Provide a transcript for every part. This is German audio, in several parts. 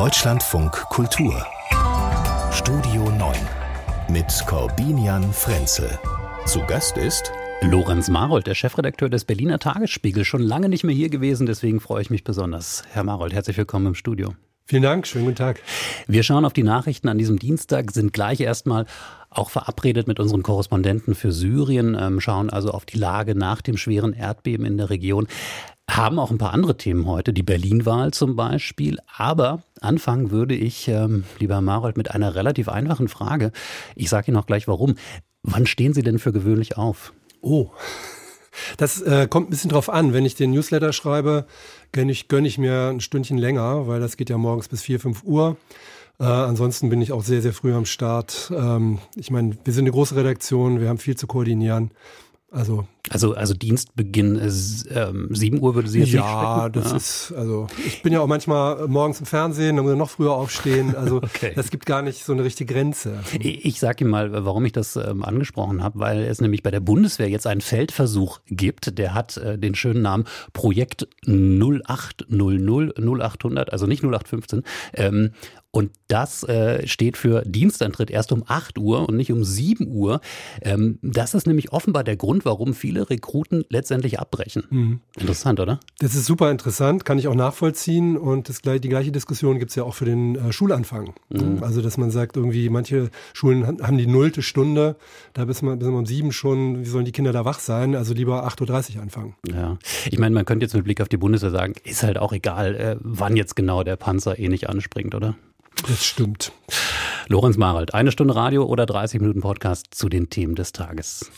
Deutschlandfunk Kultur Studio 9 mit Corbinian Frenzel. Zu Gast ist Lorenz Marold, der Chefredakteur des Berliner Tagesspiegel, schon lange nicht mehr hier gewesen, deswegen freue ich mich besonders. Herr Marold, herzlich willkommen im Studio. Vielen Dank, schönen guten Tag. Wir schauen auf die Nachrichten an diesem Dienstag, sind gleich erstmal auch verabredet mit unseren Korrespondenten für Syrien, ähm, schauen also auf die Lage nach dem schweren Erdbeben in der Region haben auch ein paar andere Themen heute, die Berlin-Wahl zum Beispiel. Aber anfangen würde ich, ähm, lieber Marold, mit einer relativ einfachen Frage. Ich sage Ihnen auch gleich warum. Wann stehen Sie denn für gewöhnlich auf? Oh, das äh, kommt ein bisschen drauf an. Wenn ich den Newsletter schreibe, gönne ich, gönn ich mir ein Stündchen länger, weil das geht ja morgens bis 4, 5 Uhr. Äh, ansonsten bin ich auch sehr, sehr früh am Start. Ähm, ich meine, wir sind eine große Redaktion, wir haben viel zu koordinieren. Also, also, also Dienstbeginn ist ähm, 7 Uhr würde Sie jetzt Ja, das ja. ist, also ich bin ja auch manchmal morgens im Fernsehen, dann muss ich noch früher aufstehen. Also okay. das gibt gar nicht so eine richtige Grenze. Ich, ich sage Ihnen mal, warum ich das ähm, angesprochen habe, weil es nämlich bei der Bundeswehr jetzt einen Feldversuch gibt, der hat äh, den schönen Namen Projekt 0800 0800, also nicht 0815. Ähm, und das äh, steht für Dienstantritt erst um 8 Uhr und nicht um 7 Uhr. Ähm, das ist nämlich offenbar der Grund, warum viele Rekruten letztendlich abbrechen. Mhm. Interessant, oder? Das ist super interessant, kann ich auch nachvollziehen. Und das, die gleiche Diskussion gibt es ja auch für den äh, Schulanfang. Mhm. Also, dass man sagt, irgendwie, manche Schulen haben die nullte Stunde, da bis man, bis man um 7 schon, wie sollen die Kinder da wach sein? Also lieber 8.30 Uhr anfangen. Ja, ich meine, man könnte jetzt mit Blick auf die Bundeswehr sagen, ist halt auch egal, äh, wann jetzt genau der Panzer eh nicht anspringt, oder? Das stimmt. Lorenz Marald, eine Stunde Radio oder 30 Minuten Podcast zu den Themen des Tages.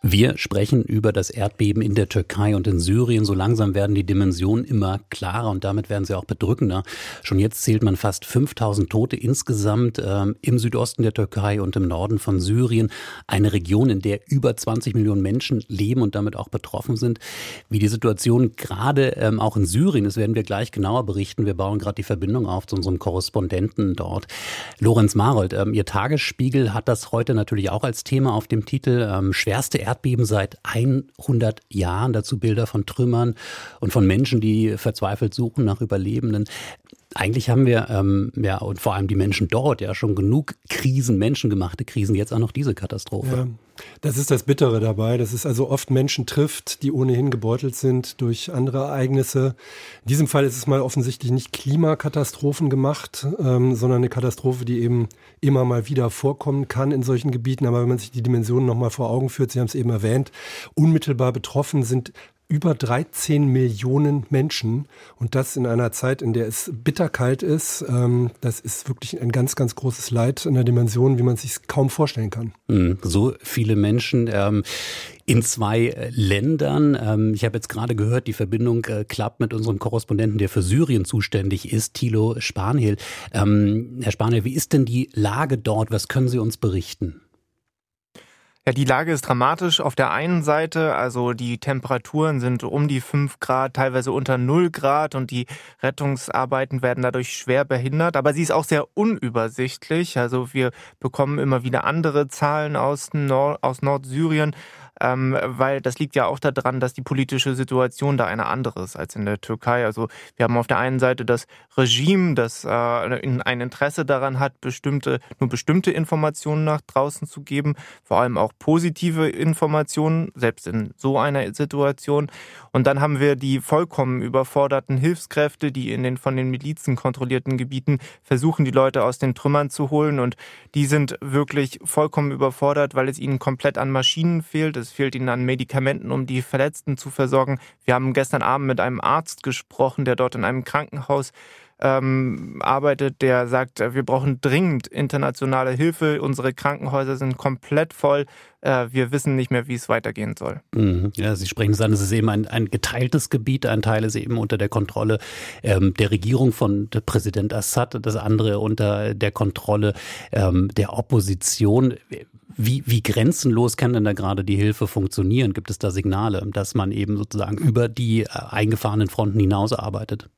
Wir sprechen über das Erdbeben in der Türkei und in Syrien. So langsam werden die Dimensionen immer klarer und damit werden sie auch bedrückender. Schon jetzt zählt man fast 5000 Tote insgesamt ähm, im Südosten der Türkei und im Norden von Syrien. Eine Region, in der über 20 Millionen Menschen leben und damit auch betroffen sind. Wie die Situation gerade ähm, auch in Syrien ist, werden wir gleich genauer berichten. Wir bauen gerade die Verbindung auf zu unserem Korrespondenten dort. Lorenz Marold, ähm, Ihr Tagesspiegel hat das heute natürlich auch als Thema auf dem Titel ähm, schwerste Erdbeben seit 100 Jahren. Dazu Bilder von Trümmern und von Menschen, die verzweifelt suchen nach Überlebenden. Eigentlich haben wir, ähm, ja, und vor allem die Menschen dort ja schon genug Krisen, menschengemachte Krisen, jetzt auch noch diese Katastrophe. Ja, das ist das Bittere dabei, dass es also oft Menschen trifft, die ohnehin gebeutelt sind durch andere Ereignisse. In diesem Fall ist es mal offensichtlich nicht Klimakatastrophen gemacht, ähm, sondern eine Katastrophe, die eben immer mal wieder vorkommen kann in solchen Gebieten. Aber wenn man sich die Dimensionen nochmal vor Augen führt, Sie haben es eben erwähnt, unmittelbar betroffen sind über 13 Millionen Menschen und das in einer Zeit, in der es bitterkalt ist. Ähm, das ist wirklich ein ganz, ganz großes Leid in der Dimension, wie man sich kaum vorstellen kann. Mhm. So viele Menschen ähm, in zwei äh, Ländern. Ähm, ich habe jetzt gerade gehört, die Verbindung äh, klappt mit unserem Korrespondenten, der für Syrien zuständig ist, Thilo Spanhiel. Ähm, Herr Spanhiel, wie ist denn die Lage dort? Was können Sie uns berichten? Ja, die Lage ist dramatisch. Auf der einen Seite, also die Temperaturen sind um die 5 Grad, teilweise unter 0 Grad und die Rettungsarbeiten werden dadurch schwer behindert. Aber sie ist auch sehr unübersichtlich. Also wir bekommen immer wieder andere Zahlen aus, Nord aus Nordsyrien ähm, weil das liegt ja auch daran, dass die politische Situation da eine andere ist als in der Türkei. Also wir haben auf der einen Seite das Regime, das äh, ein Interesse daran hat, bestimmte, nur bestimmte Informationen nach draußen zu geben, vor allem auch positive Informationen, selbst in so einer Situation. Und dann haben wir die vollkommen überforderten Hilfskräfte, die in den von den Milizen kontrollierten Gebieten versuchen, die Leute aus den Trümmern zu holen. Und die sind wirklich vollkommen überfordert, weil es ihnen komplett an Maschinen fehlt. Es fehlt ihnen an Medikamenten, um die Verletzten zu versorgen. Wir haben gestern Abend mit einem Arzt gesprochen, der dort in einem Krankenhaus ähm, arbeitet, der sagt, wir brauchen dringend internationale Hilfe. Unsere Krankenhäuser sind komplett voll. Äh, wir wissen nicht mehr, wie es weitergehen soll. Mhm. Ja, Sie sprechen es an, es ist eben ein, ein geteiltes Gebiet. Ein Teil ist eben unter der Kontrolle ähm, der Regierung von Präsident Assad, das andere unter der Kontrolle ähm, der Opposition. Wie, wie grenzenlos kann denn da gerade die Hilfe funktionieren? Gibt es da Signale, dass man eben sozusagen über die äh, eingefahrenen Fronten hinaus arbeitet?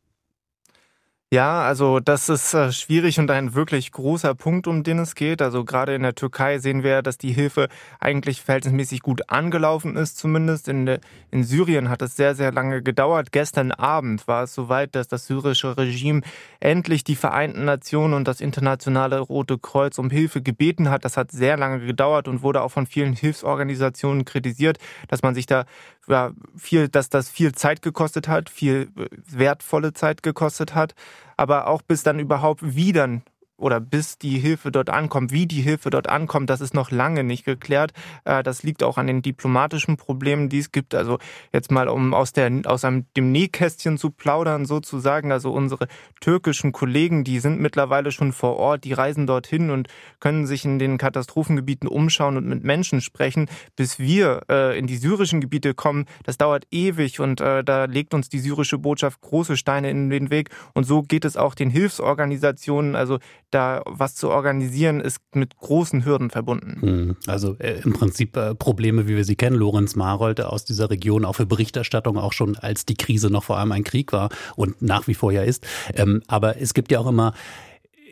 Ja, also das ist äh, schwierig und ein wirklich großer Punkt, um den es geht. Also gerade in der Türkei sehen wir, dass die Hilfe eigentlich verhältnismäßig gut angelaufen ist, zumindest. In, in Syrien hat es sehr, sehr lange gedauert. Gestern Abend war es soweit, dass das syrische Regime endlich die Vereinten Nationen und das internationale Rote Kreuz um Hilfe gebeten hat. Das hat sehr lange gedauert und wurde auch von vielen Hilfsorganisationen kritisiert, dass man sich da ja, viel, dass das viel Zeit gekostet hat, viel äh, wertvolle Zeit gekostet hat. Aber auch bis dann überhaupt wieder oder bis die Hilfe dort ankommt, wie die Hilfe dort ankommt, das ist noch lange nicht geklärt. Äh, das liegt auch an den diplomatischen Problemen, die es gibt. Also jetzt mal, um aus, der, aus einem, dem Nähkästchen zu plaudern sozusagen. Also unsere türkischen Kollegen, die sind mittlerweile schon vor Ort, die reisen dorthin und können sich in den Katastrophengebieten umschauen und mit Menschen sprechen. Bis wir äh, in die syrischen Gebiete kommen, das dauert ewig und äh, da legt uns die syrische Botschaft große Steine in den Weg. Und so geht es auch den Hilfsorganisationen. Also da was zu organisieren, ist mit großen Hürden verbunden. Hm, also äh, im Prinzip äh, Probleme, wie wir sie kennen. Lorenz Marold aus dieser Region, auch für Berichterstattung, auch schon als die Krise noch vor allem ein Krieg war und nach wie vor ja ist. Ähm, aber es gibt ja auch immer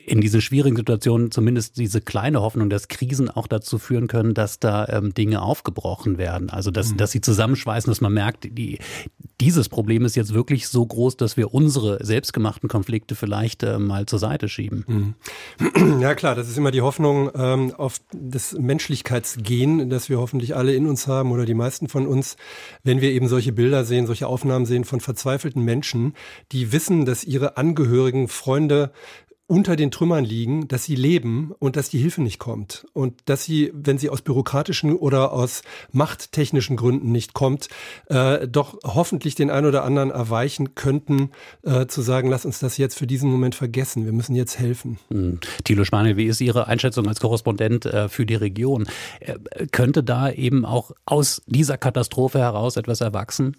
in diese schwierigen Situationen zumindest diese kleine Hoffnung, dass Krisen auch dazu führen können, dass da ähm, Dinge aufgebrochen werden. Also dass, mhm. dass sie zusammenschweißen, dass man merkt, die, dieses Problem ist jetzt wirklich so groß, dass wir unsere selbstgemachten Konflikte vielleicht äh, mal zur Seite schieben. Mhm. Ja klar, das ist immer die Hoffnung ähm, auf das Menschlichkeitsgen, das wir hoffentlich alle in uns haben oder die meisten von uns, wenn wir eben solche Bilder sehen, solche Aufnahmen sehen von verzweifelten Menschen, die wissen, dass ihre Angehörigen, Freunde unter den Trümmern liegen, dass sie leben und dass die Hilfe nicht kommt. Und dass sie, wenn sie aus bürokratischen oder aus machttechnischen Gründen nicht kommt, äh, doch hoffentlich den einen oder anderen erweichen könnten, äh, zu sagen, lass uns das jetzt für diesen Moment vergessen. Wir müssen jetzt helfen. Hm. Thilo Spaniel, wie ist Ihre Einschätzung als Korrespondent äh, für die Region? Äh, könnte da eben auch aus dieser Katastrophe heraus etwas erwachsen?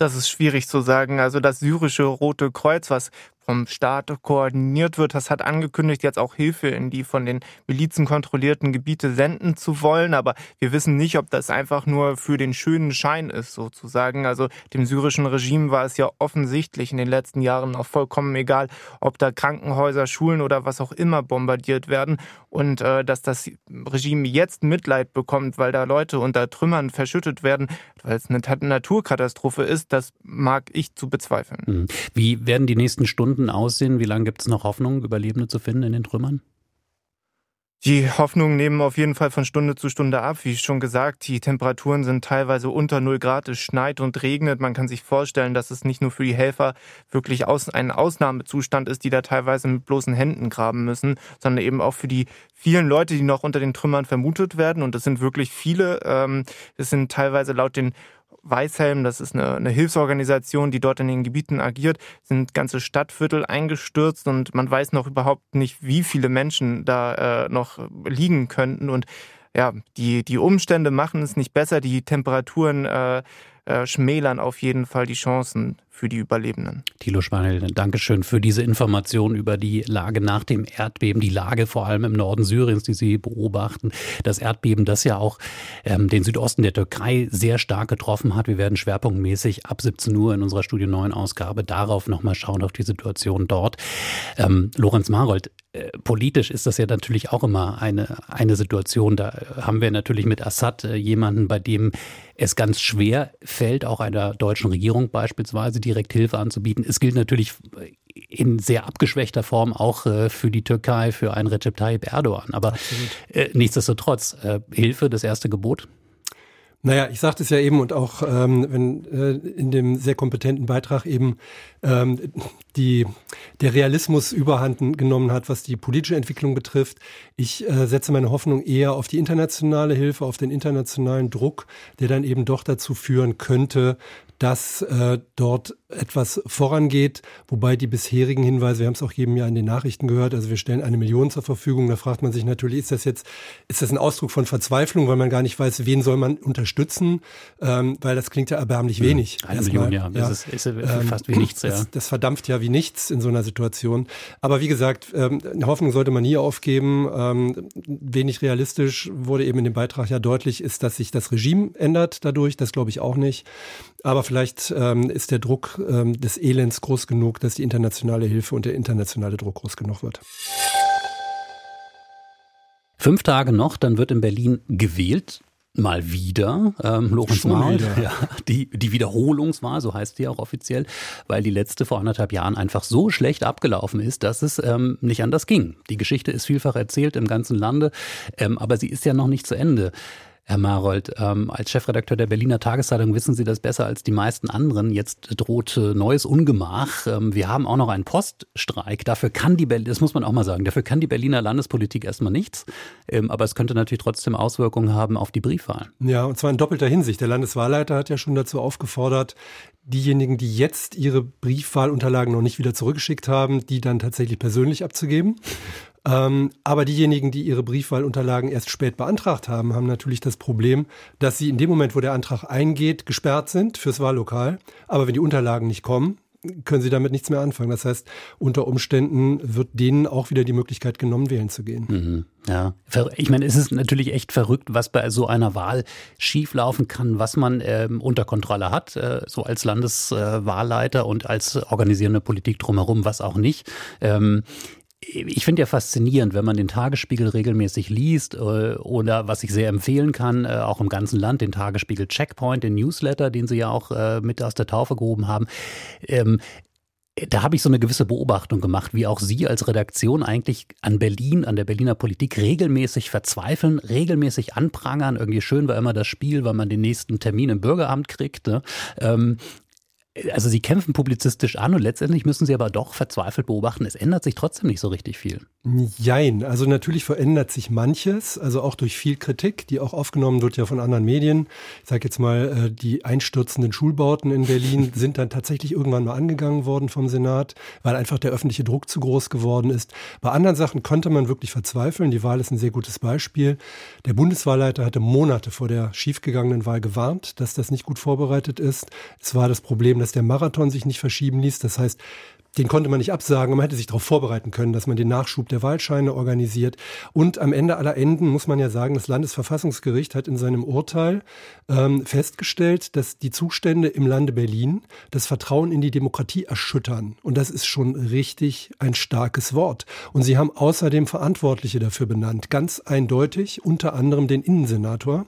Das ist schwierig zu sagen. Also das syrische Rote Kreuz, was vom Staat koordiniert wird. Das hat angekündigt, jetzt auch Hilfe in die von den Milizen kontrollierten Gebiete senden zu wollen. Aber wir wissen nicht, ob das einfach nur für den schönen Schein ist, sozusagen. Also dem syrischen Regime war es ja offensichtlich in den letzten Jahren auch vollkommen egal, ob da Krankenhäuser, Schulen oder was auch immer bombardiert werden. Und äh, dass das Regime jetzt Mitleid bekommt, weil da Leute unter Trümmern verschüttet werden, weil es eine Naturkatastrophe ist, das mag ich zu bezweifeln. Hm. Wie werden die nächsten Stunden Stunden aussehen? Wie lange gibt es noch Hoffnung, Überlebende zu finden in den Trümmern? Die Hoffnungen nehmen auf jeden Fall von Stunde zu Stunde ab. Wie schon gesagt, die Temperaturen sind teilweise unter 0 Grad, es schneit und regnet. Man kann sich vorstellen, dass es nicht nur für die Helfer wirklich ein Ausnahmezustand ist, die da teilweise mit bloßen Händen graben müssen, sondern eben auch für die vielen Leute, die noch unter den Trümmern vermutet werden. Und es sind wirklich viele. Ähm, es sind teilweise laut den Weißhelm, das ist eine, eine, Hilfsorganisation, die dort in den Gebieten agiert, sind ganze Stadtviertel eingestürzt und man weiß noch überhaupt nicht, wie viele Menschen da äh, noch liegen könnten. Und ja, die, die Umstände machen es nicht besser, die Temperaturen äh, äh, schmälern auf jeden Fall die Chancen für die Überlebenden. Thilo Schwanel, Dankeschön für diese Information über die Lage nach dem Erdbeben, die Lage vor allem im Norden Syriens, die Sie beobachten. Das Erdbeben, das ja auch ähm, den Südosten der Türkei sehr stark getroffen hat. Wir werden schwerpunktmäßig ab 17 Uhr in unserer Studio 9 Ausgabe darauf nochmal schauen, auf die Situation dort. Ähm, Lorenz Marold, äh, politisch ist das ja natürlich auch immer eine, eine Situation. Da haben wir natürlich mit Assad äh, jemanden, bei dem es ganz schwer fällt, auch einer deutschen Regierung beispielsweise, direkt Hilfe anzubieten. Es gilt natürlich in sehr abgeschwächter Form auch äh, für die Türkei, für einen Recep Tayyip Erdogan. Aber äh, nichtsdestotrotz, äh, Hilfe, das erste Gebot? Naja, ich sagte es ja eben und auch ähm, wenn äh, in dem sehr kompetenten Beitrag eben ähm, die, der Realismus überhand genommen hat, was die politische Entwicklung betrifft. Ich äh, setze meine Hoffnung eher auf die internationale Hilfe, auf den internationalen Druck, der dann eben doch dazu führen könnte, dass äh, dort etwas vorangeht, wobei die bisherigen Hinweise, wir haben es auch jedem Jahr in den Nachrichten gehört, also wir stellen eine Million zur Verfügung, da fragt man sich natürlich, ist das jetzt, ist das ein Ausdruck von Verzweiflung, weil man gar nicht weiß, wen soll man unterstützen, ähm, weil das klingt ja erbärmlich wenig. Eine Million, ja, ja. Das ist, ist ähm, fast wie nichts. Ja. Das, das, verdampft ja wie nichts in so einer Situation. Aber wie gesagt, ähm, eine Hoffnung sollte man nie aufgeben. Ähm, wenig realistisch wurde eben in dem Beitrag ja deutlich, ist, dass sich das Regime ändert dadurch, das glaube ich auch nicht. Aber vielleicht ähm, ist der Druck ähm, des Elends groß genug, dass die internationale Hilfe und der internationale Druck groß genug wird. Fünf Tage noch, dann wird in Berlin gewählt mal wieder ähm, Lorenz-Mahl, ja, die, die Wiederholungswahl, so heißt die auch offiziell, weil die letzte vor anderthalb Jahren einfach so schlecht abgelaufen ist, dass es ähm, nicht anders ging. Die Geschichte ist vielfach erzählt im ganzen Lande, ähm, aber sie ist ja noch nicht zu Ende. Herr Marold, ähm, als Chefredakteur der Berliner Tageszeitung wissen Sie das besser als die meisten anderen. Jetzt droht äh, neues Ungemach. Ähm, wir haben auch noch einen Poststreik. Dafür kann die Berlin, das muss man auch mal sagen, dafür kann die Berliner Landespolitik erstmal nichts. Ähm, aber es könnte natürlich trotzdem Auswirkungen haben auf die Briefwahl. Ja, und zwar in doppelter Hinsicht. Der Landeswahlleiter hat ja schon dazu aufgefordert, diejenigen, die jetzt ihre Briefwahlunterlagen noch nicht wieder zurückgeschickt haben, die dann tatsächlich persönlich abzugeben. Ähm, aber diejenigen, die ihre Briefwahlunterlagen erst spät beantragt haben, haben natürlich das Problem, dass sie in dem Moment, wo der Antrag eingeht, gesperrt sind fürs Wahllokal. Aber wenn die Unterlagen nicht kommen, können sie damit nichts mehr anfangen. Das heißt, unter Umständen wird denen auch wieder die Möglichkeit genommen, wählen zu gehen. Mhm. Ja, ich meine, es ist natürlich echt verrückt, was bei so einer Wahl schieflaufen kann, was man ähm, unter Kontrolle hat, äh, so als Landeswahlleiter äh, und als organisierende Politik drumherum, was auch nicht. Ähm, ich finde ja faszinierend, wenn man den Tagesspiegel regelmäßig liest äh, oder was ich sehr empfehlen kann, äh, auch im ganzen Land, den Tagesspiegel Checkpoint, den Newsletter, den Sie ja auch äh, mit aus der Taufe gehoben haben. Ähm, da habe ich so eine gewisse Beobachtung gemacht, wie auch Sie als Redaktion eigentlich an Berlin, an der Berliner Politik regelmäßig verzweifeln, regelmäßig anprangern. Irgendwie schön war immer das Spiel, weil man den nächsten Termin im Bürgeramt kriegt. Ne? Ähm, also sie kämpfen publizistisch an und letztendlich müssen sie aber doch verzweifelt beobachten, es ändert sich trotzdem nicht so richtig viel. Jein, also natürlich verändert sich manches, also auch durch viel Kritik, die auch aufgenommen wird ja von anderen Medien. Ich sage jetzt mal, äh, die einstürzenden Schulbauten in Berlin sind dann tatsächlich irgendwann mal angegangen worden vom Senat, weil einfach der öffentliche Druck zu groß geworden ist. Bei anderen Sachen konnte man wirklich verzweifeln. Die Wahl ist ein sehr gutes Beispiel. Der Bundeswahlleiter hatte Monate vor der schiefgegangenen Wahl gewarnt, dass das nicht gut vorbereitet ist. Es war das Problem, dass der Marathon sich nicht verschieben ließ. Das heißt, den konnte man nicht absagen, man hätte sich darauf vorbereiten können, dass man den Nachschub der Wahlscheine organisiert. Und am Ende aller Enden muss man ja sagen, das Landesverfassungsgericht hat in seinem Urteil ähm, festgestellt, dass die Zustände im Lande Berlin das Vertrauen in die Demokratie erschüttern. Und das ist schon richtig ein starkes Wort. Und sie haben außerdem Verantwortliche dafür benannt, ganz eindeutig, unter anderem den Innensenator,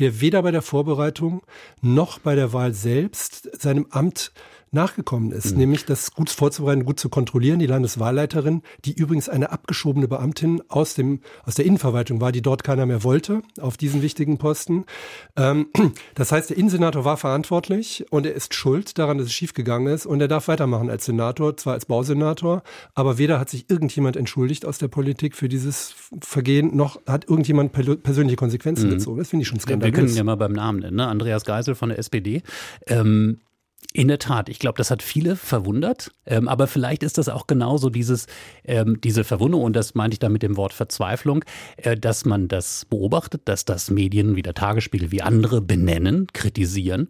der weder bei der Vorbereitung noch bei der Wahl selbst seinem Amt nachgekommen ist, mhm. nämlich das gut vorzubereiten, gut zu kontrollieren. Die Landeswahlleiterin, die übrigens eine abgeschobene Beamtin aus dem aus der Innenverwaltung war, die dort keiner mehr wollte auf diesen wichtigen Posten. Ähm, das heißt, der Innensenator war verantwortlich und er ist schuld daran, dass es schiefgegangen ist und er darf weitermachen als Senator, zwar als Bausenator, aber weder hat sich irgendjemand entschuldigt aus der Politik für dieses Vergehen, noch hat irgendjemand persönliche Konsequenzen mhm. gezogen. Das finde ich schon skandalös. Wir können ja mal beim Namen nennen, ne? Andreas Geisel von der SPD. Ähm, in der Tat, ich glaube, das hat viele verwundert, ähm, aber vielleicht ist das auch genauso dieses, ähm, diese Verwunderung, und das meinte ich da mit dem Wort Verzweiflung, äh, dass man das beobachtet, dass das Medien wie der Tagesspiegel, wie andere benennen, kritisieren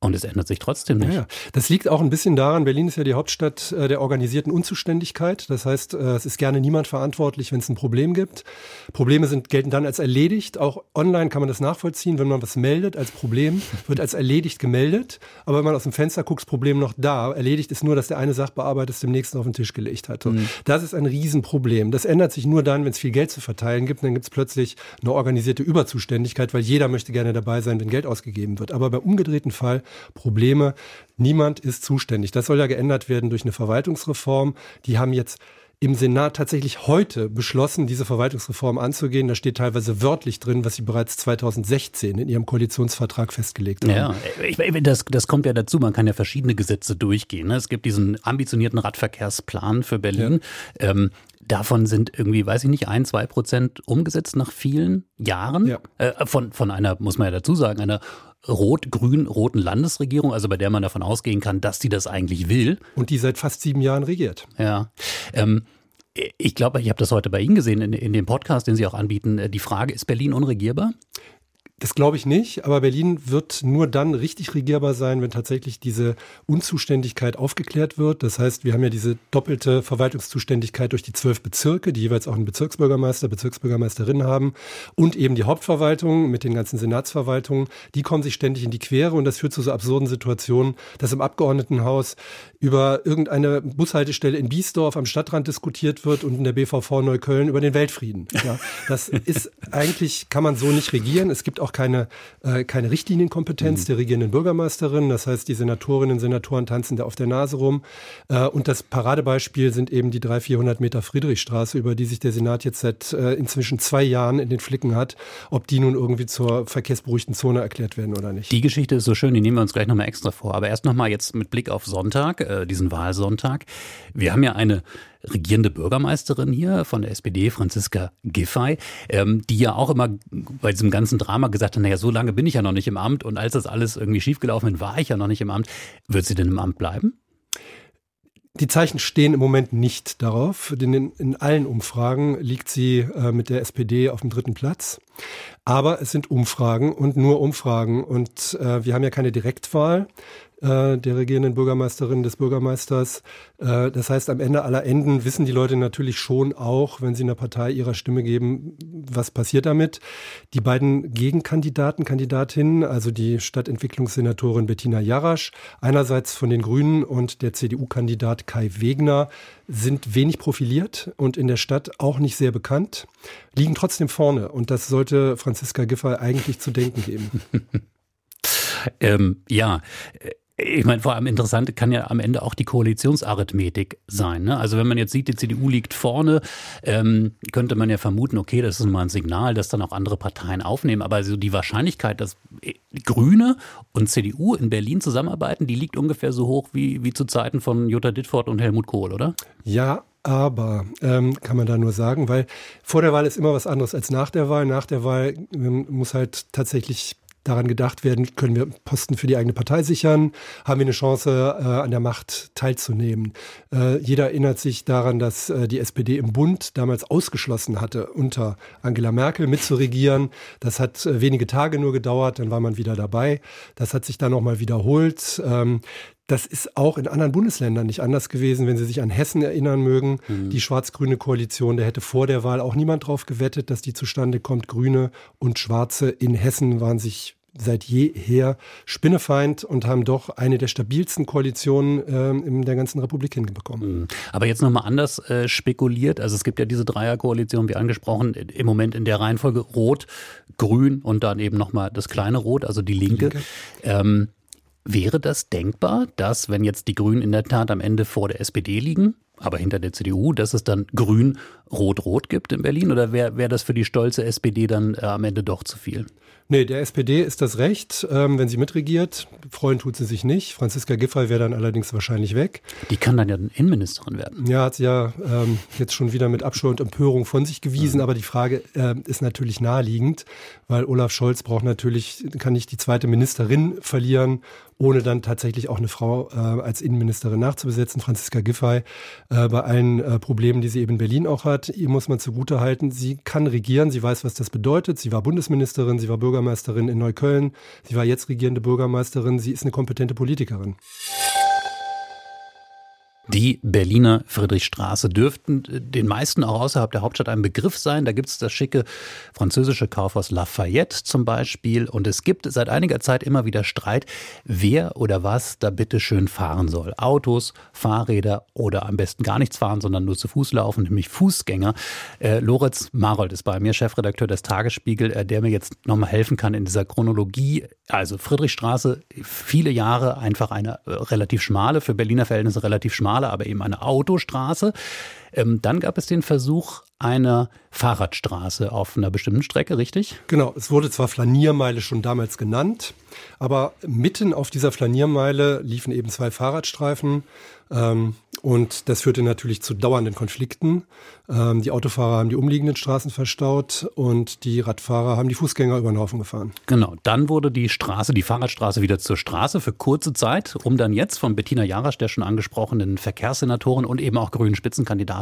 und es ändert sich trotzdem nicht. Ja, das liegt auch ein bisschen daran, Berlin ist ja die Hauptstadt äh, der organisierten Unzuständigkeit. Das heißt, äh, es ist gerne niemand verantwortlich, wenn es ein Problem gibt. Probleme sind, gelten dann als erledigt. Auch online kann man das nachvollziehen. Wenn man was meldet als Problem, wird als erledigt gemeldet. Aber wenn man aus dem Fenster guckt, das Problem noch da. Erledigt ist nur, dass der eine Sachbearbeiter es dem nächsten auf den Tisch gelegt hat. Mhm. Das ist ein Riesenproblem. Das ändert sich nur dann, wenn es viel Geld zu verteilen gibt. Dann gibt es plötzlich eine organisierte Überzuständigkeit, weil jeder möchte gerne dabei sein, wenn Geld ausgegeben wird. Aber beim umgedrehten Fall Probleme. Niemand ist zuständig. Das soll ja geändert werden durch eine Verwaltungsreform. Die haben jetzt im Senat tatsächlich heute beschlossen, diese Verwaltungsreform anzugehen. Da steht teilweise wörtlich drin, was sie bereits 2016 in ihrem Koalitionsvertrag festgelegt haben. Ja, ich, das, das kommt ja dazu. Man kann ja verschiedene Gesetze durchgehen. Ne? Es gibt diesen ambitionierten Radverkehrsplan für Berlin. Ja. Ähm, Davon sind irgendwie, weiß ich nicht, ein, zwei Prozent umgesetzt nach vielen Jahren. Ja. Äh, von, von einer, muss man ja dazu sagen, einer rot-grün-roten Landesregierung, also bei der man davon ausgehen kann, dass die das eigentlich will. Und die seit fast sieben Jahren regiert. Ja. Ähm, ich glaube, ich habe das heute bei Ihnen gesehen in, in dem Podcast, den Sie auch anbieten. Die Frage, ist Berlin unregierbar? Das glaube ich nicht, aber Berlin wird nur dann richtig regierbar sein, wenn tatsächlich diese Unzuständigkeit aufgeklärt wird. Das heißt, wir haben ja diese doppelte Verwaltungszuständigkeit durch die zwölf Bezirke, die jeweils auch einen Bezirksbürgermeister, Bezirksbürgermeisterin haben und eben die Hauptverwaltung mit den ganzen Senatsverwaltungen. Die kommen sich ständig in die Quere und das führt zu so absurden Situationen, dass im Abgeordnetenhaus über irgendeine Bushaltestelle in Biesdorf am Stadtrand diskutiert wird und in der BVV Neukölln über den Weltfrieden. Ja, das ist eigentlich, kann man so nicht regieren. Es gibt auch keine, äh, keine Richtlinienkompetenz mhm. der regierenden Bürgermeisterin. Das heißt, die Senatorinnen und Senatoren tanzen da auf der Nase rum. Äh, und das Paradebeispiel sind eben die 300, 400 Meter Friedrichstraße, über die sich der Senat jetzt seit äh, inzwischen zwei Jahren in den Flicken hat, ob die nun irgendwie zur verkehrsberuhigten Zone erklärt werden oder nicht. Die Geschichte ist so schön, die nehmen wir uns gleich nochmal extra vor. Aber erst nochmal jetzt mit Blick auf Sonntag äh, diesen Wahlsonntag. Wir haben ja eine regierende Bürgermeisterin hier von der SPD, Franziska Giffey, ähm, die ja auch immer bei diesem ganzen Drama gesagt hat, naja, so lange bin ich ja noch nicht im Amt und als das alles irgendwie schiefgelaufen ist, war ich ja noch nicht im Amt. Wird sie denn im Amt bleiben? Die Zeichen stehen im Moment nicht darauf. Denn in, in allen Umfragen liegt sie äh, mit der SPD auf dem dritten Platz. Aber es sind Umfragen und nur Umfragen. Und äh, wir haben ja keine Direktwahl äh, der regierenden Bürgermeisterin, des Bürgermeisters. Äh, das heißt, am Ende aller Enden wissen die Leute natürlich schon auch, wenn sie einer Partei ihrer Stimme geben, was passiert damit. Die beiden Gegenkandidaten, Kandidatinnen, also die Stadtentwicklungssenatorin Bettina Jarasch, einerseits von den Grünen und der CDU-Kandidat Kai Wegner, sind wenig profiliert und in der Stadt auch nicht sehr bekannt, liegen trotzdem vorne. Und das sollte Franziska Giffey eigentlich zu denken geben. ähm, ja, ich meine, vor allem interessant kann ja am Ende auch die Koalitionsarithmetik sein. Ne? Also wenn man jetzt sieht, die CDU liegt vorne, ähm, könnte man ja vermuten, okay, das ist mal ein Signal, dass dann auch andere Parteien aufnehmen. Aber so die Wahrscheinlichkeit, dass Grüne und CDU in Berlin zusammenarbeiten, die liegt ungefähr so hoch wie, wie zu Zeiten von Jutta Dittfort und Helmut Kohl, oder? Ja, aber ähm, kann man da nur sagen, weil vor der Wahl ist immer was anderes als nach der Wahl. Nach der Wahl ähm, muss halt tatsächlich daran gedacht werden, können wir Posten für die eigene Partei sichern, haben wir eine Chance, äh, an der Macht teilzunehmen. Äh, jeder erinnert sich daran, dass äh, die SPD im Bund damals ausgeschlossen hatte, unter Angela Merkel mitzuregieren. Das hat äh, wenige Tage nur gedauert, dann war man wieder dabei. Das hat sich dann nochmal wiederholt. Ähm, das ist auch in anderen Bundesländern nicht anders gewesen, wenn Sie sich an Hessen erinnern mögen. Mhm. Die schwarz-grüne Koalition, da hätte vor der Wahl auch niemand drauf gewettet, dass die zustande kommt. Grüne und Schwarze in Hessen waren sich seit jeher Spinnefeind und haben doch eine der stabilsten Koalitionen äh, in der ganzen Republik hinbekommen. Mhm. Aber jetzt nochmal anders äh, spekuliert. Also es gibt ja diese Dreierkoalition, wie angesprochen, im Moment in der Reihenfolge Rot, Grün und dann eben nochmal das kleine Rot, also die Linke. Die Linke. Ähm, wäre das denkbar, dass, wenn jetzt die Grünen in der Tat am Ende vor der SPD liegen, aber hinter der CDU, dass es dann Grün, Rot, Rot gibt in Berlin? Oder wäre wär das für die stolze SPD dann äh, am Ende doch zu viel? Nee, der SPD ist das Recht, ähm, wenn sie mitregiert. Freuen tut sie sich nicht. Franziska Giffey wäre dann allerdings wahrscheinlich weg. Die kann dann ja Innenministerin werden. Ja, hat sie ja ähm, jetzt schon wieder mit Abscheu und Empörung von sich gewiesen. Mhm. Aber die Frage äh, ist natürlich naheliegend, weil Olaf Scholz braucht natürlich, kann nicht die zweite Ministerin verlieren, ohne dann tatsächlich auch eine Frau äh, als Innenministerin nachzubesetzen. Franziska Giffey, äh, bei allen äh, Problemen, die sie eben in Berlin auch hat, ihr muss man zugutehalten, sie kann regieren, sie weiß, was das bedeutet. Sie war Bundesministerin, sie war Bürgermeisterin in Neukölln. Sie war jetzt regierende Bürgermeisterin. Sie ist eine kompetente Politikerin. Die Berliner Friedrichstraße dürften äh, den meisten auch außerhalb der Hauptstadt ein Begriff sein. Da gibt es das schicke französische Kaufhaus Lafayette zum Beispiel. Und es gibt seit einiger Zeit immer wieder Streit, wer oder was da bitte schön fahren soll. Autos, Fahrräder oder am besten gar nichts fahren, sondern nur zu Fuß laufen, nämlich Fußgänger. Äh, Lorenz Marold ist bei mir, Chefredakteur des Tagesspiegel, äh, der mir jetzt nochmal helfen kann in dieser Chronologie. Also Friedrichstraße, viele Jahre einfach eine äh, relativ schmale, für Berliner Verhältnisse relativ schmale schmale, aber eben eine Autostraße. Ähm, dann gab es den Versuch einer Fahrradstraße auf einer bestimmten Strecke, richtig? Genau, es wurde zwar Flaniermeile schon damals genannt, aber mitten auf dieser Flaniermeile liefen eben zwei Fahrradstreifen. Ähm, Und das führte natürlich zu dauernden Konflikten. Ähm, die Autofahrer haben die umliegenden Straßen verstaut und die Radfahrer haben die Fußgänger über den Haufen gefahren. Genau, dann wurde die Straße, die Fahrradstraße wieder zur Straße für kurze Zeit, um dann jetzt von Bettina Jarasch, der schon angesprochenen Verkehrssenatorin und eben auch grünen Spitzenkandidatin,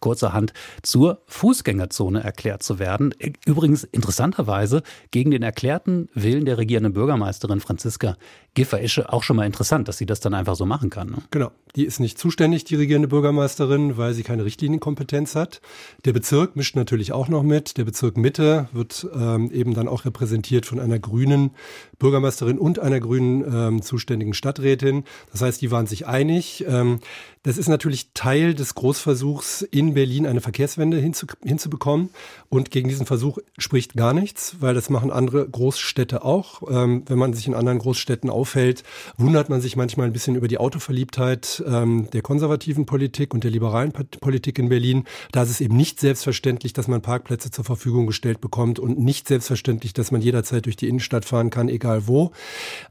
kurzerhand zur Fußgängerzone erklärt zu werden. Übrigens interessanterweise gegen den erklärten Willen der regierenden Bürgermeisterin Franziska Giffer ist auch schon mal interessant, dass sie das dann einfach so machen kann. Ne? Genau. Die ist nicht zuständig, die regierende Bürgermeisterin, weil sie keine Richtlinienkompetenz hat. Der Bezirk mischt natürlich auch noch mit. Der Bezirk Mitte wird ähm, eben dann auch repräsentiert von einer grünen Bürgermeisterin und einer grünen ähm, zuständigen Stadträtin. Das heißt, die waren sich einig. Ähm, das ist natürlich Teil des Großversuchs, in Berlin eine Verkehrswende hinzu, hinzubekommen. Und gegen diesen Versuch spricht gar nichts, weil das machen andere Großstädte auch. Ähm, wenn man sich in anderen Großstädten aufhält, wundert man sich manchmal ein bisschen über die Autoverliebtheit ähm, der konservativen Politik und der liberalen Politik in Berlin. Da ist es eben nicht selbstverständlich, dass man Parkplätze zur Verfügung gestellt bekommt und nicht selbstverständlich, dass man jederzeit durch die Innenstadt fahren kann, egal wo.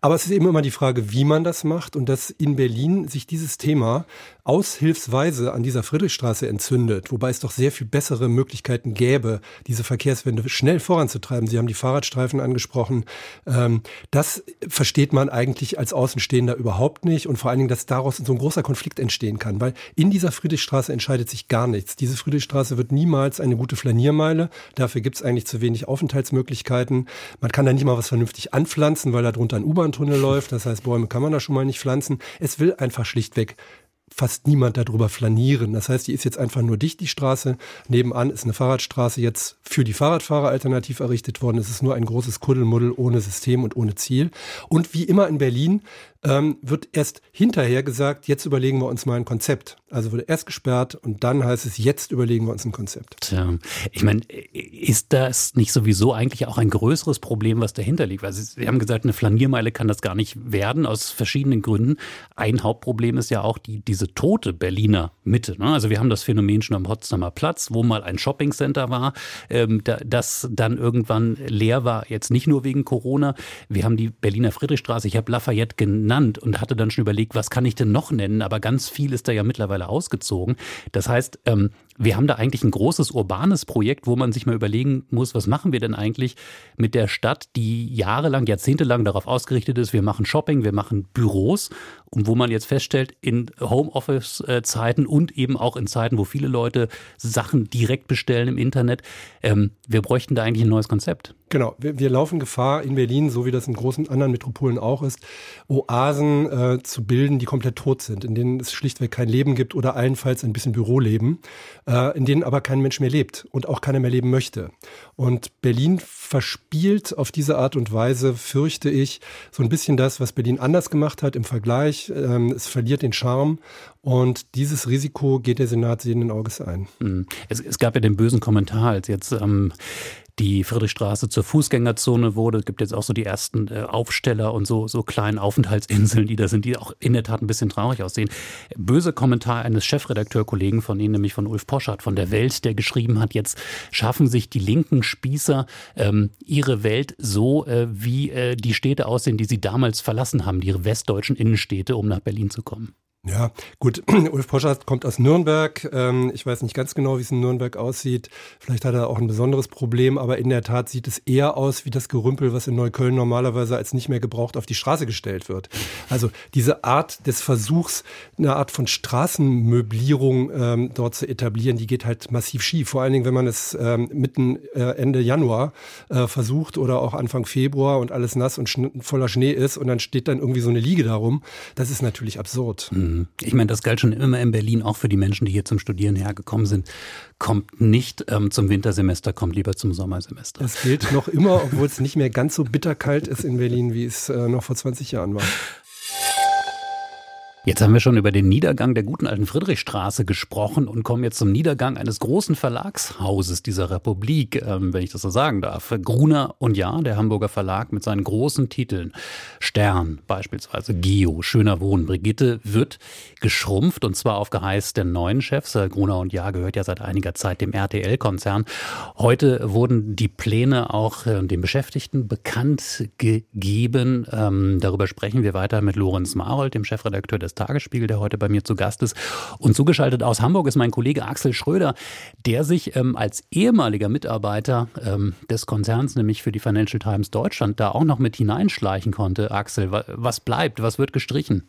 Aber es ist eben immer die Frage, wie man das macht und dass in Berlin sich dieses Thema aushilfsweise an dieser Friedrichstraße entzündet, wobei es doch sehr viel bessere Möglichkeiten gäbe, diese Verkehrswende schnell voranzutreiben. Sie haben die Fahrradstreifen angesprochen. Ähm, das versteht man eigentlich als Außenstehender überhaupt nicht und vor allen Dingen, dass daraus so ein großer Konflikt entstehen kann, weil in dieser Friedrichstraße entscheidet sich gar nichts. Diese Friedrichstraße wird niemals eine gute Flaniermeile. Dafür gibt es eigentlich zu wenig Aufenthaltsmöglichkeiten. Man kann da nicht mal was vernünftig anpflanzen, weil da drunter ein U-Bahn-Tunnel läuft. Das heißt, Bäume kann man da schon mal nicht pflanzen. Es will einfach schlichtweg fast niemand darüber flanieren. Das heißt, die ist jetzt einfach nur dicht, die Straße. Nebenan ist eine Fahrradstraße jetzt für die Fahrradfahrer alternativ errichtet worden. Es ist nur ein großes Kuddelmuddel ohne System und ohne Ziel. Und wie immer in Berlin ähm, wird erst hinterher gesagt, jetzt überlegen wir uns mal ein Konzept. Also wurde erst gesperrt und dann heißt es, jetzt überlegen wir uns ein Konzept. Tja, ich meine, ist das nicht sowieso eigentlich auch ein größeres Problem, was dahinter liegt? Weil Sie, Sie haben gesagt, eine Flaniermeile kann das gar nicht werden, aus verschiedenen Gründen. Ein Hauptproblem ist ja auch die, diese tote Berliner Mitte. Ne? Also wir haben das Phänomen schon am Potsdamer Platz, wo mal ein Shoppingcenter war, ähm, da, das dann irgendwann leer war, jetzt nicht nur wegen Corona. Wir haben die Berliner Friedrichstraße, ich habe Lafayette genannt genannt und hatte dann schon überlegt, was kann ich denn noch nennen? Aber ganz viel ist da ja mittlerweile ausgezogen. Das heißt, ähm, wir haben da eigentlich ein großes urbanes Projekt, wo man sich mal überlegen muss, was machen wir denn eigentlich mit der Stadt, die jahrelang, jahrzehntelang darauf ausgerichtet ist, wir machen Shopping, wir machen Büros und wo man jetzt feststellt, in Homeoffice-Zeiten und eben auch in Zeiten, wo viele Leute Sachen direkt bestellen im Internet, ähm, wir bräuchten da eigentlich ein neues Konzept. Genau, wir, wir, laufen Gefahr in Berlin, so wie das in großen anderen Metropolen auch ist, Oasen äh, zu bilden, die komplett tot sind, in denen es schlichtweg kein Leben gibt oder allenfalls ein bisschen Büroleben äh, in denen aber kein Mensch mehr lebt und auch keiner mehr leben möchte. Und Berlin verspielt auf diese Art und Weise, fürchte ich, so ein bisschen das, was Berlin anders gemacht hat im Vergleich. Ähm, es verliert den Charme und dieses Risiko geht der Senat sehenden Auges ein. Hm. Es, es, gab ja den bösen Kommentar, als jetzt ähm, die Friedrichstraße zur Fußgängerzone wurde. Es gibt jetzt auch so die ersten äh, Aufsteller und so, so kleinen Aufenthaltsinseln, die da sind, die auch in der Tat ein bisschen traurig aussehen. Böse Kommentar eines Chefredakteurkollegen von Ihnen, nämlich von Ulf Poschardt von der Welt, der geschrieben hat, jetzt schaffen sich die linken Spießer ähm, ihre Welt so, äh, wie äh, die Städte aussehen, die sie damals verlassen haben, ihre westdeutschen Innenstädte, um nach Berlin zu kommen. Ja, gut. Ulf Poschardt kommt aus Nürnberg. Ähm, ich weiß nicht ganz genau, wie es in Nürnberg aussieht. Vielleicht hat er auch ein besonderes Problem, aber in der Tat sieht es eher aus wie das Gerümpel, was in Neukölln normalerweise als nicht mehr gebraucht auf die Straße gestellt wird. Also diese Art des Versuchs, eine Art von Straßenmöblierung ähm, dort zu etablieren, die geht halt massiv schief. Vor allen Dingen, wenn man es ähm, mitten äh, Ende Januar äh, versucht oder auch Anfang Februar und alles nass und voller Schnee ist und dann steht dann irgendwie so eine Liege darum. Das ist natürlich absurd. Mhm. Mhm. Ich meine, das galt schon immer in Berlin, auch für die Menschen, die hier zum Studieren hergekommen sind. Kommt nicht ähm, zum Wintersemester, kommt lieber zum Sommersemester. Das gilt noch immer, obwohl es nicht mehr ganz so bitterkalt ist in Berlin, wie es äh, noch vor 20 Jahren war. Jetzt haben wir schon über den Niedergang der guten alten Friedrichstraße gesprochen und kommen jetzt zum Niedergang eines großen Verlagshauses dieser Republik, ähm, wenn ich das so sagen darf. Gruner und Ja, der Hamburger Verlag mit seinen großen Titeln. Stern beispielsweise, Gio, Schöner Wohnen, Brigitte wird geschrumpft und zwar auf Geheiß der neuen Chefs. Äh, Gruner und Ja gehört ja seit einiger Zeit dem RTL-Konzern. Heute wurden die Pläne auch äh, den Beschäftigten bekannt gegeben. Ähm, darüber sprechen wir weiter mit Lorenz Marold, dem Chefredakteur des Tagesspiegel, der heute bei mir zu Gast ist. Und zugeschaltet aus Hamburg ist mein Kollege Axel Schröder, der sich ähm, als ehemaliger Mitarbeiter ähm, des Konzerns, nämlich für die Financial Times Deutschland, da auch noch mit hineinschleichen konnte. Axel, was bleibt? Was wird gestrichen?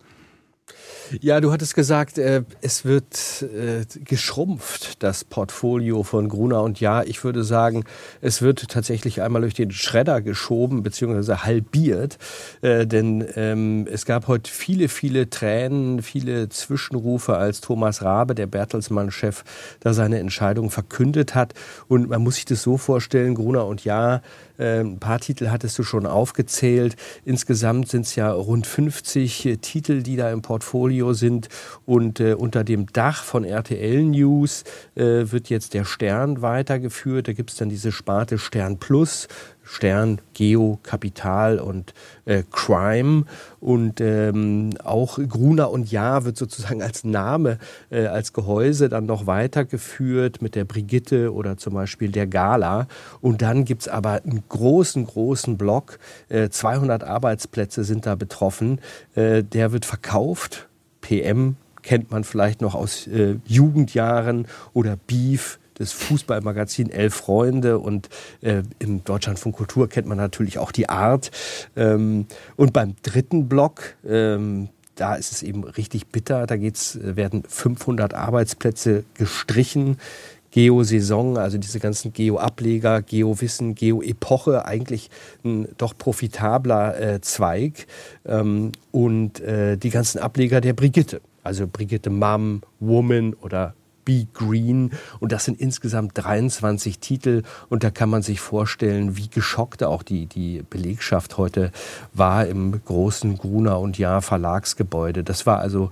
Ja, du hattest gesagt, äh, es wird äh, geschrumpft, das Portfolio von Gruner und Ja. Ich würde sagen, es wird tatsächlich einmal durch den Schredder geschoben beziehungsweise halbiert, äh, denn ähm, es gab heute viele, viele Tränen, viele Zwischenrufe, als Thomas Rabe, der Bertelsmann-Chef, da seine Entscheidung verkündet hat. Und man muss sich das so vorstellen, Gruner und Ja ein paar Titel hattest du schon aufgezählt. Insgesamt sind es ja rund 50 äh, Titel, die da im Portfolio sind. Und äh, unter dem Dach von RTL News äh, wird jetzt der Stern weitergeführt. Da gibt es dann diese Sparte Stern Plus. Stern, Geo, Kapital und äh, Crime. Und ähm, auch Gruner und Ja wird sozusagen als Name, äh, als Gehäuse dann noch weitergeführt mit der Brigitte oder zum Beispiel der Gala. Und dann gibt es aber einen großen, großen Block. Äh, 200 Arbeitsplätze sind da betroffen. Äh, der wird verkauft. PM kennt man vielleicht noch aus äh, Jugendjahren oder Beef das Fußballmagazin Elf Freunde und äh, im Deutschlandfunk Kultur kennt man natürlich auch die Art. Ähm, und beim dritten Block, ähm, da ist es eben richtig bitter. Da geht's, werden 500 Arbeitsplätze gestrichen. Geo-Saison, also diese ganzen Geo-Ableger, Geo-Wissen, Geo-Epoche, eigentlich ein doch profitabler äh, Zweig. Ähm, und äh, die ganzen Ableger der Brigitte, also Brigitte Mom, Woman oder Be Green. Und das sind insgesamt 23 Titel. Und da kann man sich vorstellen, wie geschockt auch die, die Belegschaft heute war im großen Gruner und Jahr Verlagsgebäude. Das war also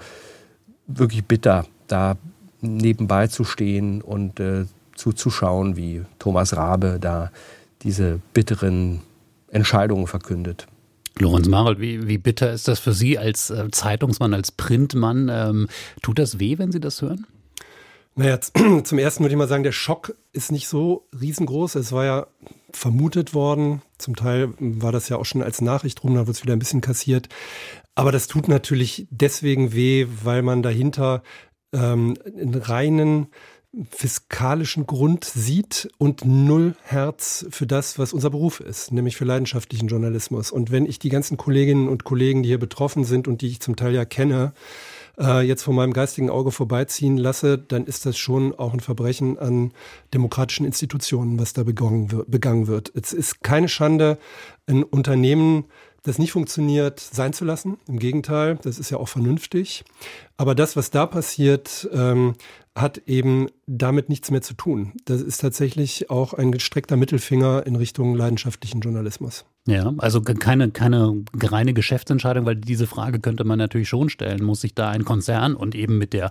wirklich bitter, da nebenbei zu stehen und äh, zuzuschauen, wie Thomas Rabe da diese bitteren Entscheidungen verkündet. Lorenz Marold, wie, wie bitter ist das für Sie als äh, Zeitungsmann, als Printmann? Ähm, tut das weh, wenn Sie das hören? Naja, zum ersten würde ich mal sagen, der Schock ist nicht so riesengroß. Es war ja vermutet worden. Zum Teil war das ja auch schon als Nachricht rum, da wird es wieder ein bisschen kassiert. Aber das tut natürlich deswegen weh, weil man dahinter ähm, einen reinen fiskalischen Grund sieht und null Herz für das, was unser Beruf ist, nämlich für leidenschaftlichen Journalismus. Und wenn ich die ganzen Kolleginnen und Kollegen, die hier betroffen sind und die ich zum Teil ja kenne, äh, jetzt von meinem geistigen Auge vorbeiziehen lasse, dann ist das schon auch ein Verbrechen an demokratischen Institutionen, was da begangen wird. Begangen wird. Es ist keine Schande, ein Unternehmen das nicht funktioniert, sein zu lassen. Im Gegenteil, das ist ja auch vernünftig. Aber das, was da passiert, ähm, hat eben damit nichts mehr zu tun. Das ist tatsächlich auch ein gestreckter Mittelfinger in Richtung leidenschaftlichen Journalismus. Ja, also keine, keine reine Geschäftsentscheidung, weil diese Frage könnte man natürlich schon stellen. Muss sich da ein Konzern und eben mit der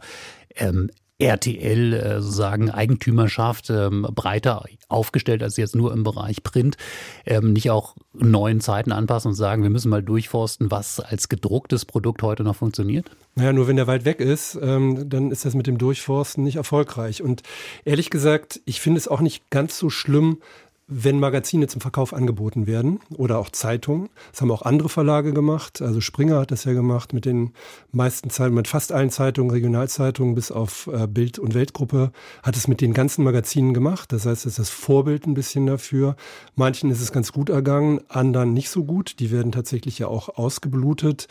ähm, RTL äh, sozusagen Eigentümerschaft ähm, breiter aufgestellt als jetzt nur im Bereich Print, ähm, nicht auch neuen Zeiten anpassen und sagen, wir müssen mal durchforsten, was als gedrucktes Produkt heute noch funktioniert? Naja, nur wenn der Wald weg ist, ähm, dann ist das mit dem Durchforsten nicht erfolgreich. Und ehrlich gesagt, ich finde es auch nicht ganz so schlimm, wenn Magazine zum Verkauf angeboten werden oder auch Zeitungen. Das haben auch andere Verlage gemacht. Also Springer hat das ja gemacht mit den meisten Zeitungen, mit fast allen Zeitungen, Regionalzeitungen bis auf äh, Bild und Weltgruppe, hat es mit den ganzen Magazinen gemacht. Das heißt, es ist das Vorbild ein bisschen dafür. Manchen ist es ganz gut ergangen, anderen nicht so gut. Die werden tatsächlich ja auch ausgeblutet.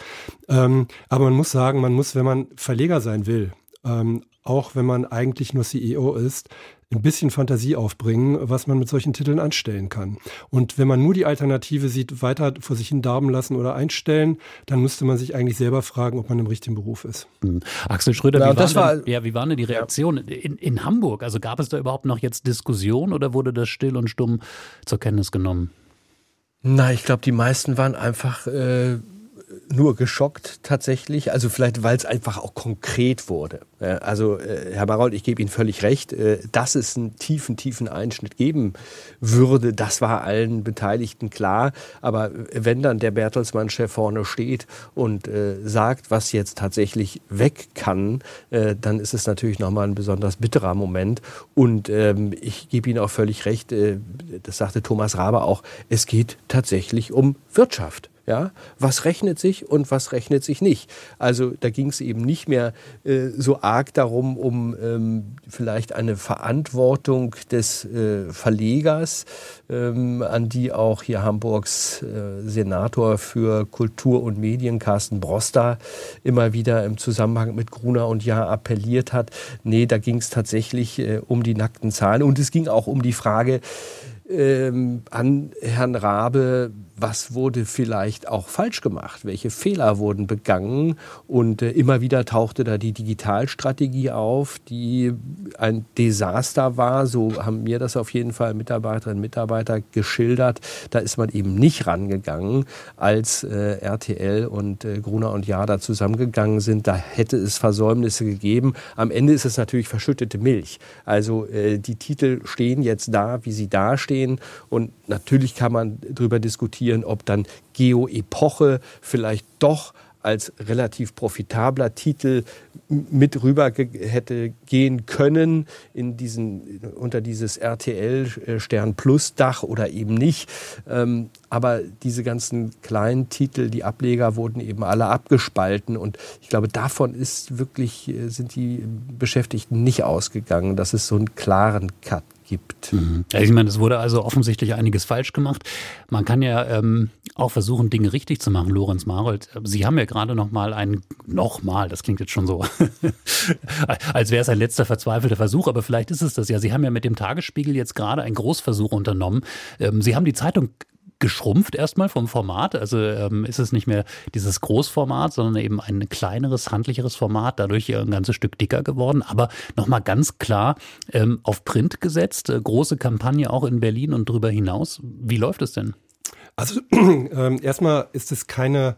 Ähm, aber man muss sagen, man muss, wenn man Verleger sein will, ähm, auch wenn man eigentlich nur CEO ist, ein bisschen Fantasie aufbringen, was man mit solchen Titeln anstellen kann. Und wenn man nur die Alternative sieht, weiter vor sich hin darben lassen oder einstellen, dann müsste man sich eigentlich selber fragen, ob man im richtigen Beruf ist. Hm. Axel Schröder, ja, wie, war war, denn, ja, wie war denn die Reaktion ja. in, in Hamburg? Also gab es da überhaupt noch jetzt Diskussion oder wurde das still und stumm zur Kenntnis genommen? Na, ich glaube, die meisten waren einfach äh, nur geschockt tatsächlich. Also vielleicht, weil es einfach auch konkret wurde. Also, äh, Herr Barold, ich gebe Ihnen völlig recht, äh, dass es einen tiefen, tiefen Einschnitt geben würde, das war allen Beteiligten klar. Aber wenn dann der Bertelsmann-Chef vorne steht und äh, sagt, was jetzt tatsächlich weg kann, dann ist es natürlich nochmal ein besonders bitterer Moment. Und ähm, ich gebe Ihnen auch völlig recht, das sagte Thomas Rabe auch, es geht tatsächlich um Wirtschaft. Ja, was rechnet sich und was rechnet sich nicht? Also da ging es eben nicht mehr äh, so arg darum, um ähm, vielleicht eine Verantwortung des äh, Verlegers, ähm, an die auch hier Hamburgs äh, Senator für Kultur und Medien Carsten Broster immer wieder im Zusammenhang mit Gruner und Ja appelliert hat. Nee, da ging es tatsächlich äh, um die nackten Zahlen und es ging auch um die Frage, ähm, an Herrn Rabe, was wurde vielleicht auch falsch gemacht, welche Fehler wurden begangen. Und äh, immer wieder tauchte da die Digitalstrategie auf, die ein Desaster war. So haben mir das auf jeden Fall Mitarbeiterinnen und Mitarbeiter geschildert. Da ist man eben nicht rangegangen, als äh, RTL und äh, Gruner und Jada zusammengegangen sind. Da hätte es Versäumnisse gegeben. Am Ende ist es natürlich verschüttete Milch. Also äh, die Titel stehen jetzt da, wie sie dastehen. Und natürlich kann man darüber diskutieren, diskutieren, ob dann Geo-Epoche vielleicht doch als relativ profitabler Titel mit rüber hätte gehen können in diesen, unter dieses RTL äh, Stern Plus Dach oder eben nicht. Ähm, aber diese ganzen kleinen Titel, die Ableger wurden eben alle abgespalten und ich glaube, davon ist wirklich, äh, sind die Beschäftigten nicht ausgegangen, dass es so einen klaren Cut gibt. Mhm. Ja, ich meine, es wurde also offensichtlich einiges falsch gemacht. Man kann ja ähm, auch versuchen, Dinge richtig zu machen, Lorenz Marold. Sie haben ja gerade noch mal ein, noch mal, das klingt jetzt schon so, als wäre es ein letzter verzweifelter Versuch, aber vielleicht ist es das ja. Sie haben ja mit dem Tagesspiegel jetzt gerade einen Großversuch unternommen. Ähm, Sie haben die Zeitung geschrumpft erstmal vom Format. Also ähm, ist es nicht mehr dieses Großformat, sondern eben ein kleineres, handlicheres Format, dadurch ein ganzes Stück dicker geworden, aber nochmal ganz klar ähm, auf Print gesetzt. Äh, große Kampagne auch in Berlin und darüber hinaus. Wie läuft es denn? Also ähm, erstmal ist es keine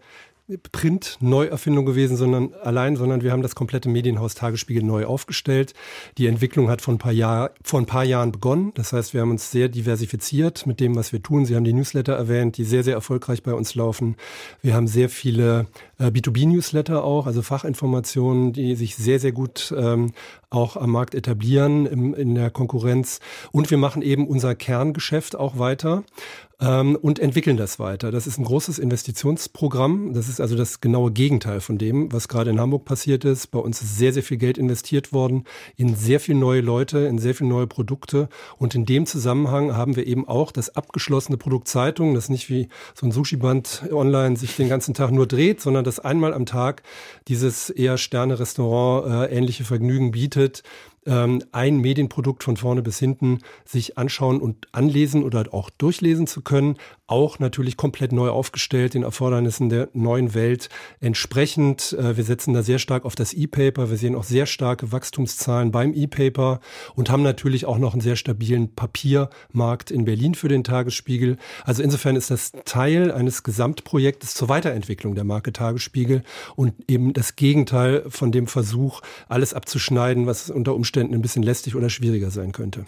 Print-Neuerfindung gewesen, sondern allein, sondern wir haben das komplette Medienhaus Tagesspiegel neu aufgestellt. Die Entwicklung hat vor ein paar, Jahr, vor ein paar Jahren begonnen. Das heißt, wir haben uns sehr diversifiziert mit dem, was wir tun. Sie haben die Newsletter erwähnt, die sehr, sehr erfolgreich bei uns laufen. Wir haben sehr viele äh, B2B-Newsletter auch, also Fachinformationen, die sich sehr, sehr gut ähm, auch am Markt etablieren im, in der Konkurrenz. Und wir machen eben unser Kerngeschäft auch weiter ähm, und entwickeln das weiter. Das ist ein großes Investitionsprogramm. Das ist also das genaue Gegenteil von dem, was gerade in Hamburg passiert ist. Bei uns ist sehr, sehr viel Geld investiert worden in sehr viele neue Leute, in sehr viele neue Produkte. Und in dem Zusammenhang haben wir eben auch das abgeschlossene Produkt Zeitung, das nicht wie so ein Sushi-Band online sich den ganzen Tag nur dreht, sondern das einmal am Tag dieses eher Sterne-Restaurant äh, ähnliche Vergnügen bietet ähm, ein Medienprodukt von vorne bis hinten sich anschauen und anlesen oder auch durchlesen zu können. Auch natürlich komplett neu aufgestellt, den Erfordernissen der neuen Welt entsprechend. Äh, wir setzen da sehr stark auf das E-Paper. Wir sehen auch sehr starke Wachstumszahlen beim E-Paper und haben natürlich auch noch einen sehr stabilen Papiermarkt in Berlin für den Tagesspiegel. Also insofern ist das Teil eines Gesamtprojektes zur Weiterentwicklung der Marke Tagesspiegel und eben das Gegenteil von dem Versuch, alles abzuschneiden, was unter Umständen Umständen ein bisschen lästig oder schwieriger sein könnte.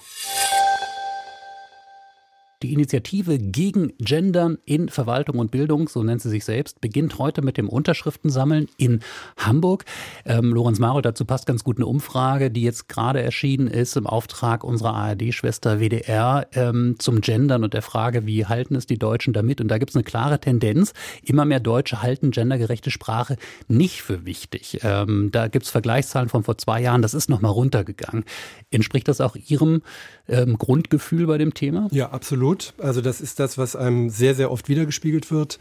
Die Initiative gegen Gendern in Verwaltung und Bildung, so nennt sie sich selbst, beginnt heute mit dem Unterschriftensammeln in Hamburg. Ähm, Lorenz Marold, dazu passt ganz gut eine Umfrage, die jetzt gerade erschienen ist im Auftrag unserer ARD-Schwester WDR ähm, zum Gendern und der Frage, wie halten es die Deutschen damit? Und da gibt es eine klare Tendenz. Immer mehr Deutsche halten gendergerechte Sprache nicht für wichtig. Ähm, da gibt es Vergleichszahlen von vor zwei Jahren, das ist nochmal runtergegangen. Entspricht das auch Ihrem ähm, Grundgefühl bei dem Thema? Ja, absolut. Also das ist das, was einem sehr, sehr oft wiedergespiegelt wird.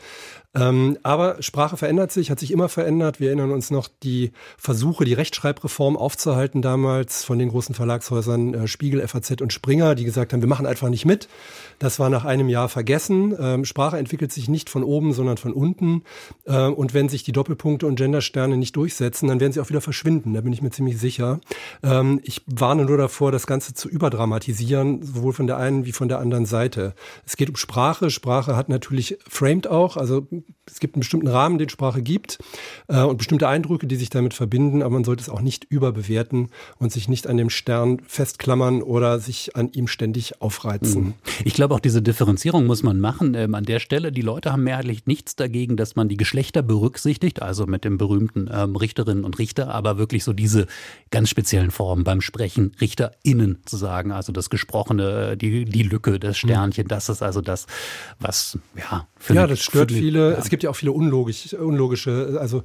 Ähm, aber Sprache verändert sich, hat sich immer verändert. Wir erinnern uns noch die Versuche, die Rechtschreibreform aufzuhalten damals von den großen Verlagshäusern äh, Spiegel, FAZ und Springer, die gesagt haben, wir machen einfach nicht mit. Das war nach einem Jahr vergessen. Ähm, Sprache entwickelt sich nicht von oben, sondern von unten. Äh, und wenn sich die Doppelpunkte und Gendersterne nicht durchsetzen, dann werden sie auch wieder verschwinden. Da bin ich mir ziemlich sicher. Ähm, ich warne nur davor, das Ganze zu überdramatisieren, sowohl von der einen wie von der anderen Seite. Werte. Es geht um Sprache. Sprache hat natürlich framed auch, also es gibt einen bestimmten Rahmen, den Sprache gibt äh, und bestimmte Eindrücke, die sich damit verbinden, aber man sollte es auch nicht überbewerten und sich nicht an dem Stern festklammern oder sich an ihm ständig aufreizen. Mhm. Ich glaube, auch diese Differenzierung muss man machen. Ähm, an der Stelle, die Leute haben mehrheitlich nichts dagegen, dass man die Geschlechter berücksichtigt, also mit dem berühmten ähm, Richterinnen und Richter, aber wirklich so diese ganz speziellen Formen beim Sprechen, RichterInnen zu sagen, also das Gesprochene, die, die Lücke, das mhm. Sternchen, das ist also das, was, ja, für Ja, das stört viele. Ja. Es gibt ja auch viele unlogisch, unlogische, also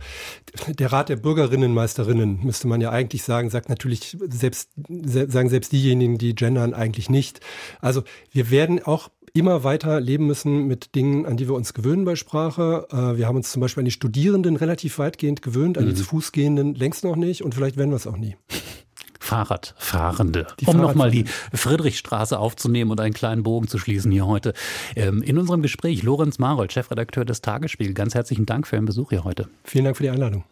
der Rat der Bürgerinnenmeisterinnen, müsste man ja eigentlich sagen, sagt natürlich selbst, sagen selbst diejenigen, die gendern eigentlich nicht. Also wir werden auch immer weiter leben müssen mit Dingen, an die wir uns gewöhnen bei Sprache. Äh, wir haben uns zum Beispiel an die Studierenden relativ weitgehend gewöhnt, an die mhm. zu Fuß gehenden längst noch nicht und vielleicht werden wir es auch nie. Fahrradfahrende. Die um nochmal die Friedrichstraße aufzunehmen und einen kleinen Bogen zu schließen hier heute. Ähm, in unserem Gespräch Lorenz Marold, Chefredakteur des Tagesspiegel. Ganz herzlichen Dank für Ihren Besuch hier heute. Vielen Dank für die Einladung.